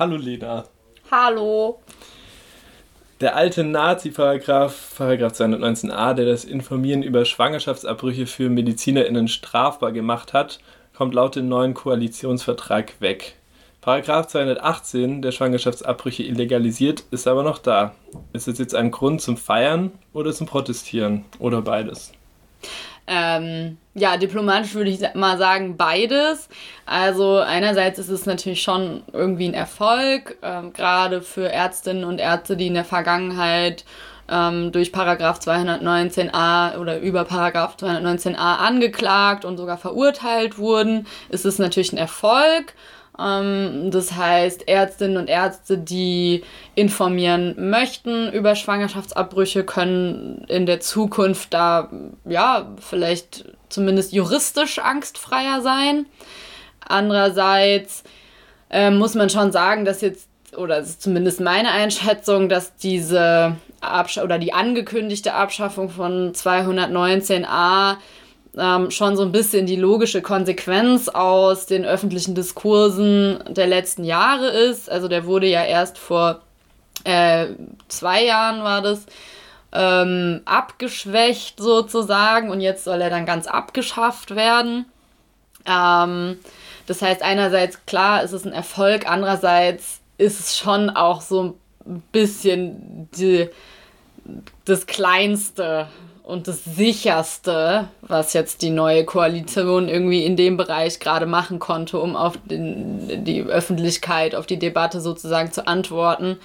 Hallo Lena. Hallo. Der alte Nazi-Paragraph, Paragraph 219a, der das Informieren über Schwangerschaftsabbrüche für MedizinerInnen strafbar gemacht hat, kommt laut dem neuen Koalitionsvertrag weg. Paragraph 218, der Schwangerschaftsabbrüche illegalisiert, ist aber noch da. Ist es jetzt ein Grund zum Feiern oder zum Protestieren oder beides? Ähm, ja, diplomatisch würde ich mal sagen beides. Also einerseits ist es natürlich schon irgendwie ein Erfolg, ähm, gerade für Ärztinnen und Ärzte, die in der Vergangenheit ähm, durch Paragraph 219a oder über Paragraph 219a angeklagt und sogar verurteilt wurden, ist es natürlich ein Erfolg. Ähm, das heißt, Ärztinnen und Ärzte, die informieren möchten über Schwangerschaftsabbrüche, können in der Zukunft da, ja, vielleicht zumindest juristisch angstfreier sein. Andererseits äh, muss man schon sagen, dass jetzt, oder das ist zumindest meine Einschätzung, dass diese Absch oder die angekündigte Abschaffung von 219a ähm, schon so ein bisschen die logische Konsequenz aus den öffentlichen Diskursen der letzten Jahre ist. Also der wurde ja erst vor äh, zwei Jahren war das ähm, abgeschwächt sozusagen und jetzt soll er dann ganz abgeschafft werden. Ähm, das heißt, einerseits klar ist es ein Erfolg, andererseits ist es schon auch so ein bisschen die, das Kleinste, und das sicherste, was jetzt die neue Koalition irgendwie in dem Bereich gerade machen konnte, um auf den, die Öffentlichkeit, auf die Debatte sozusagen zu antworten.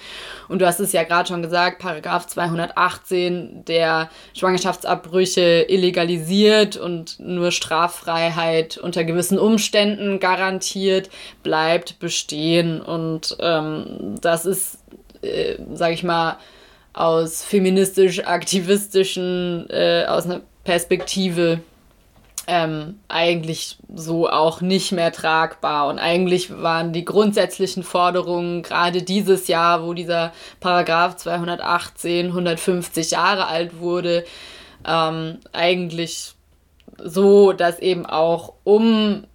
Und du hast es ja gerade schon gesagt, Paragraph 218, der Schwangerschaftsabbrüche illegalisiert und nur Straffreiheit unter gewissen Umständen garantiert, bleibt bestehen. Und ähm, das ist, äh, sag ich mal, aus feministisch-aktivistischen, äh, aus einer Perspektive ähm, eigentlich so auch nicht mehr tragbar. Und eigentlich waren die grundsätzlichen Forderungen gerade dieses Jahr, wo dieser Paragraph 218 150 Jahre alt wurde, ähm, eigentlich so, dass eben auch um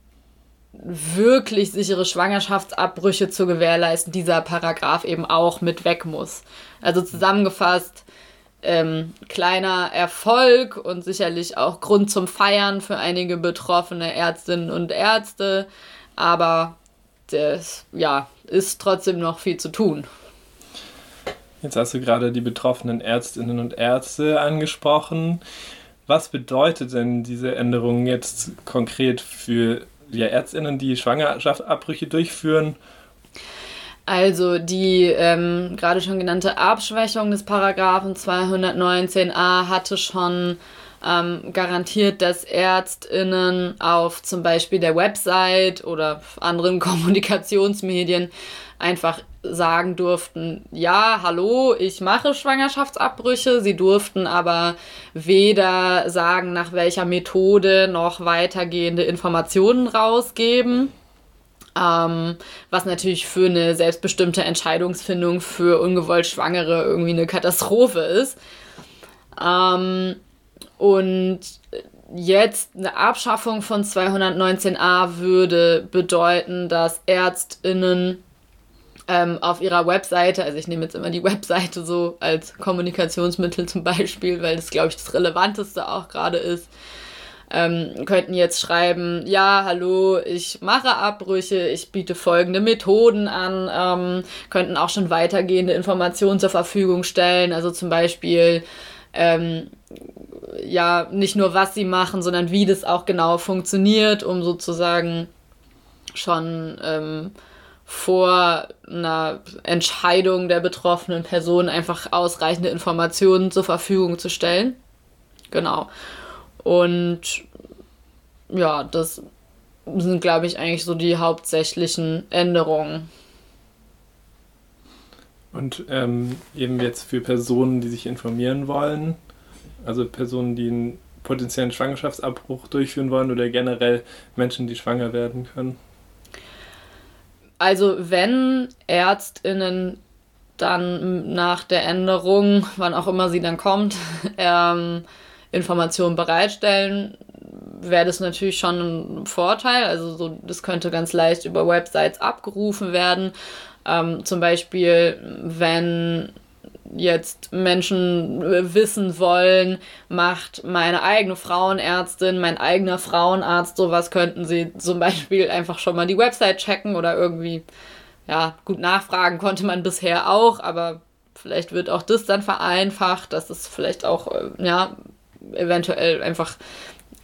wirklich sichere Schwangerschaftsabbrüche zu gewährleisten, dieser Paragraph eben auch mit weg muss. Also zusammengefasst, ähm, kleiner Erfolg und sicherlich auch Grund zum Feiern für einige betroffene Ärztinnen und Ärzte, aber das ja, ist trotzdem noch viel zu tun. Jetzt hast du gerade die betroffenen Ärztinnen und Ärzte angesprochen. Was bedeutet denn diese Änderung jetzt konkret für ja, Ärztinnen, die Schwangerschaftsabbrüche durchführen? Also die ähm, gerade schon genannte Abschwächung des Paragraphen 219a hatte schon ähm, garantiert, dass Ärztinnen auf zum Beispiel der Website oder anderen Kommunikationsmedien einfach sagen durften, ja, hallo, ich mache Schwangerschaftsabbrüche. Sie durften aber weder sagen, nach welcher Methode noch weitergehende Informationen rausgeben. Ähm, was natürlich für eine selbstbestimmte Entscheidungsfindung für ungewollt Schwangere irgendwie eine Katastrophe ist. Ähm, und jetzt eine Abschaffung von 219a würde bedeuten, dass Ärztinnen ähm, auf ihrer Webseite, also ich nehme jetzt immer die Webseite so als Kommunikationsmittel zum Beispiel, weil das, glaube ich, das Relevanteste auch gerade ist, ähm, könnten jetzt schreiben, ja, hallo, ich mache Abbrüche, ich biete folgende Methoden an, ähm, könnten auch schon weitergehende Informationen zur Verfügung stellen, also zum Beispiel, ähm, ja, nicht nur was sie machen, sondern wie das auch genau funktioniert, um sozusagen schon ähm, vor einer Entscheidung der betroffenen Person einfach ausreichende Informationen zur Verfügung zu stellen. Genau. Und ja, das sind, glaube ich, eigentlich so die hauptsächlichen Änderungen. Und ähm, eben jetzt für Personen, die sich informieren wollen, also Personen, die einen potenziellen Schwangerschaftsabbruch durchführen wollen oder generell Menschen, die schwanger werden können. Also wenn Ärztinnen dann nach der Änderung, wann auch immer sie dann kommt, ähm, Informationen bereitstellen, wäre das natürlich schon ein Vorteil. Also so, das könnte ganz leicht über Websites abgerufen werden. Ähm, zum Beispiel, wenn jetzt Menschen wissen wollen, macht meine eigene Frauenärztin, mein eigener Frauenarzt sowas, könnten sie zum Beispiel einfach schon mal die Website checken oder irgendwie, ja, gut nachfragen konnte man bisher auch, aber vielleicht wird auch das dann vereinfacht, dass es vielleicht auch, äh, ja, eventuell einfach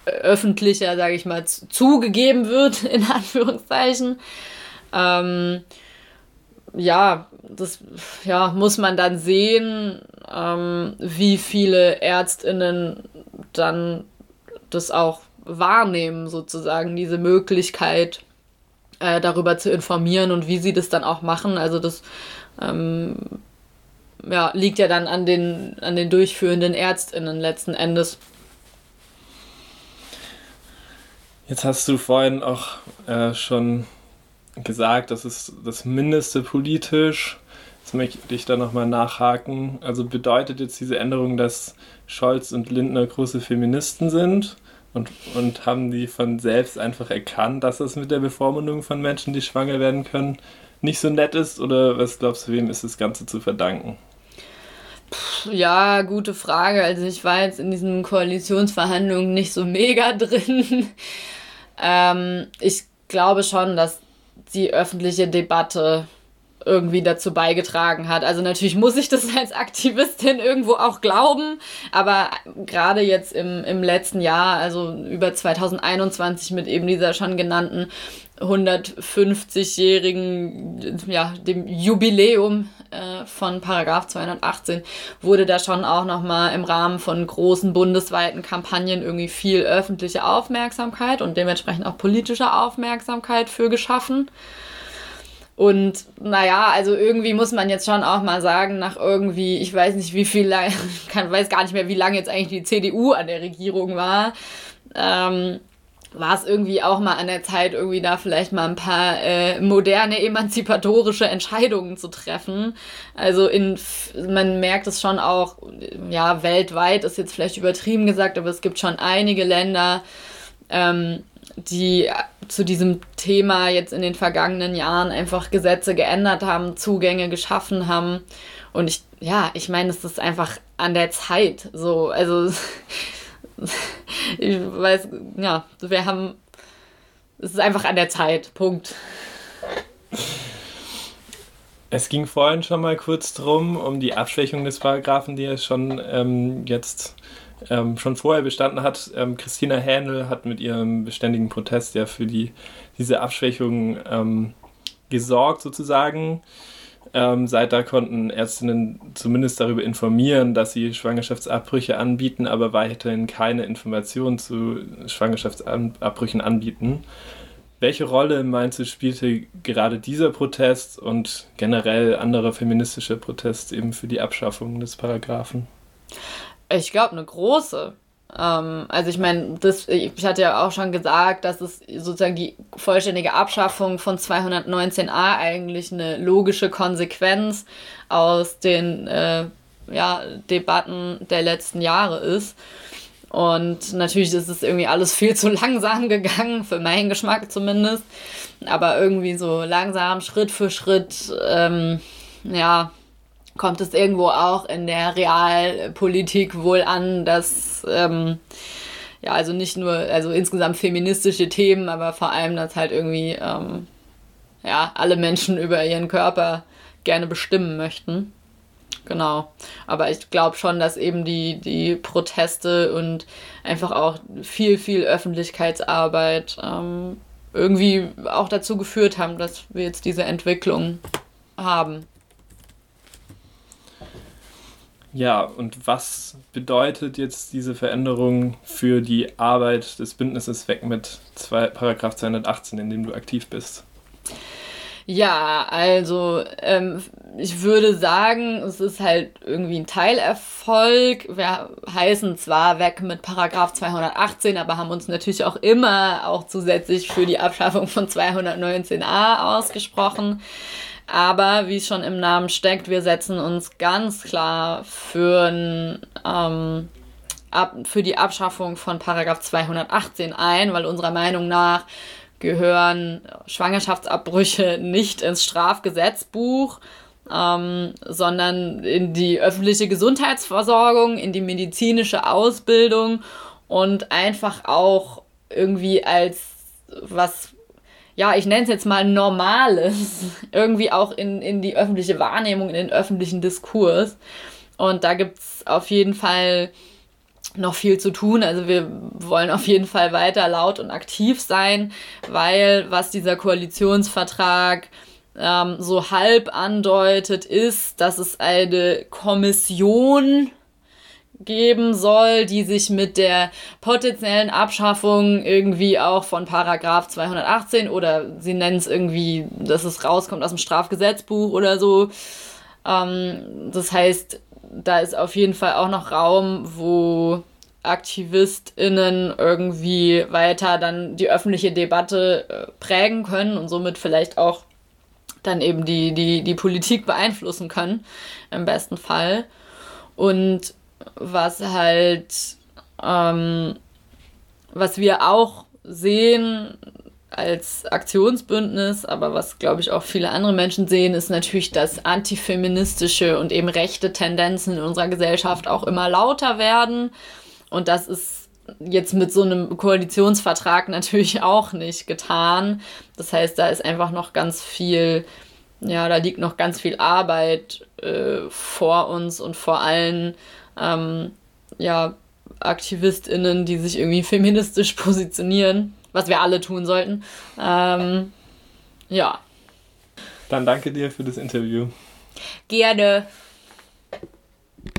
öffentlicher, sage ich mal, zugegeben wird, in Anführungszeichen. Ähm, ja, das ja, muss man dann sehen, ähm, wie viele ÄrztInnen dann das auch wahrnehmen, sozusagen, diese Möglichkeit, äh, darüber zu informieren und wie sie das dann auch machen. Also das ähm, ja, liegt ja dann an den, an den durchführenden ÄrztInnen letzten Endes. Jetzt hast du vorhin auch äh, schon gesagt, das ist das Mindeste politisch. Jetzt möchte ich da nochmal nachhaken. Also bedeutet jetzt diese Änderung, dass Scholz und Lindner große Feministen sind? Und, und haben die von selbst einfach erkannt, dass das mit der Bevormundung von Menschen, die schwanger werden können, nicht so nett ist? Oder was glaubst du, wem ist das Ganze zu verdanken? Ja, gute Frage. Also ich war jetzt in diesen Koalitionsverhandlungen nicht so mega drin. ähm, ich glaube schon, dass die öffentliche Debatte irgendwie dazu beigetragen hat. Also natürlich muss ich das als Aktivistin irgendwo auch glauben, aber gerade jetzt im, im letzten Jahr, also über 2021 mit eben dieser schon genannten 150-jährigen, ja, dem Jubiläum äh, von Paragraph 218 wurde da schon auch nochmal im Rahmen von großen bundesweiten Kampagnen irgendwie viel öffentliche Aufmerksamkeit und dementsprechend auch politische Aufmerksamkeit für geschaffen. Und naja, also irgendwie muss man jetzt schon auch mal sagen, nach irgendwie, ich weiß nicht wie viel, kann, weiß gar nicht mehr, wie lange jetzt eigentlich die CDU an der Regierung war, ähm, war es irgendwie auch mal an der Zeit, irgendwie da vielleicht mal ein paar äh, moderne, emanzipatorische Entscheidungen zu treffen. Also in, man merkt es schon auch, ja, weltweit ist jetzt vielleicht übertrieben gesagt, aber es gibt schon einige Länder, ähm, die zu diesem Thema jetzt in den vergangenen Jahren einfach Gesetze geändert haben, Zugänge geschaffen haben. Und ich, ja, ich meine, es ist einfach an der Zeit so. Also, ich weiß, ja, wir haben, es ist einfach an der Zeit, Punkt. Es ging vorhin schon mal kurz drum, um die Abschwächung des Paragraphen, die er schon ähm, jetzt ähm, schon vorher bestanden hat. Ähm, Christina Hähnel hat mit ihrem beständigen Protest ja für die, diese Abschwächung ähm, gesorgt, sozusagen. Ähm, seit da konnten Ärztinnen zumindest darüber informieren, dass sie Schwangerschaftsabbrüche anbieten, aber weiterhin keine Informationen zu Schwangerschaftsabbrüchen anbieten. Welche Rolle meinst du spielte gerade dieser Protest und generell anderer feministischer Protest eben für die Abschaffung des Paragraphen? Ich glaube, eine große. Ähm, also ich meine, ich hatte ja auch schon gesagt, dass es sozusagen die vollständige Abschaffung von 219a eigentlich eine logische Konsequenz aus den äh, ja, Debatten der letzten Jahre ist. Und natürlich ist es irgendwie alles viel zu langsam gegangen, für meinen Geschmack zumindest. Aber irgendwie so langsam, Schritt für Schritt, ähm, ja, kommt es irgendwo auch in der Realpolitik wohl an, dass ähm, ja, also nicht nur, also insgesamt feministische Themen, aber vor allem, dass halt irgendwie ähm, ja, alle Menschen über ihren Körper gerne bestimmen möchten. Genau. Aber ich glaube schon, dass eben die, die Proteste und einfach auch viel, viel Öffentlichkeitsarbeit ähm, irgendwie auch dazu geführt haben, dass wir jetzt diese Entwicklung haben. Ja, und was bedeutet jetzt diese Veränderung für die Arbeit des Bündnisses weg mit zwei, Paragraph 218, in dem du aktiv bist? Ja, also ähm, ich würde sagen, es ist halt irgendwie ein Teilerfolg. Wir heißen zwar weg mit Paragraph 218, aber haben uns natürlich auch immer auch zusätzlich für die Abschaffung von 219a ausgesprochen. Aber wie es schon im Namen steckt, wir setzen uns ganz klar für, ähm, ab, für die Abschaffung von Paragraph 218 ein, weil unserer Meinung nach gehören Schwangerschaftsabbrüche nicht ins Strafgesetzbuch, ähm, sondern in die öffentliche Gesundheitsversorgung, in die medizinische Ausbildung und einfach auch irgendwie als was, ja, ich nenne es jetzt mal Normales, irgendwie auch in, in die öffentliche Wahrnehmung, in den öffentlichen Diskurs. Und da gibt es auf jeden Fall noch viel zu tun. Also wir wollen auf jeden Fall weiter laut und aktiv sein, weil was dieser Koalitionsvertrag ähm, so halb andeutet, ist, dass es eine Kommission geben soll, die sich mit der potenziellen Abschaffung irgendwie auch von Paragraph 218 oder sie nennen es irgendwie, dass es rauskommt aus dem Strafgesetzbuch oder so. Ähm, das heißt, da ist auf jeden Fall auch noch Raum, wo AktivistInnen irgendwie weiter dann die öffentliche Debatte äh, prägen können und somit vielleicht auch dann eben die, die, die Politik beeinflussen können, im besten Fall. Und was halt, ähm, was wir auch sehen als Aktionsbündnis, aber was, glaube ich, auch viele andere Menschen sehen, ist natürlich, dass antifeministische und eben rechte Tendenzen in unserer Gesellschaft auch immer lauter werden. Und das ist jetzt mit so einem Koalitionsvertrag natürlich auch nicht getan. Das heißt, da ist einfach noch ganz viel, ja, da liegt noch ganz viel Arbeit äh, vor uns und vor allen ähm, ja, AktivistInnen, die sich irgendwie feministisch positionieren, was wir alle tun sollten. Ähm, ja. Dann danke dir für das Interview. Gerne.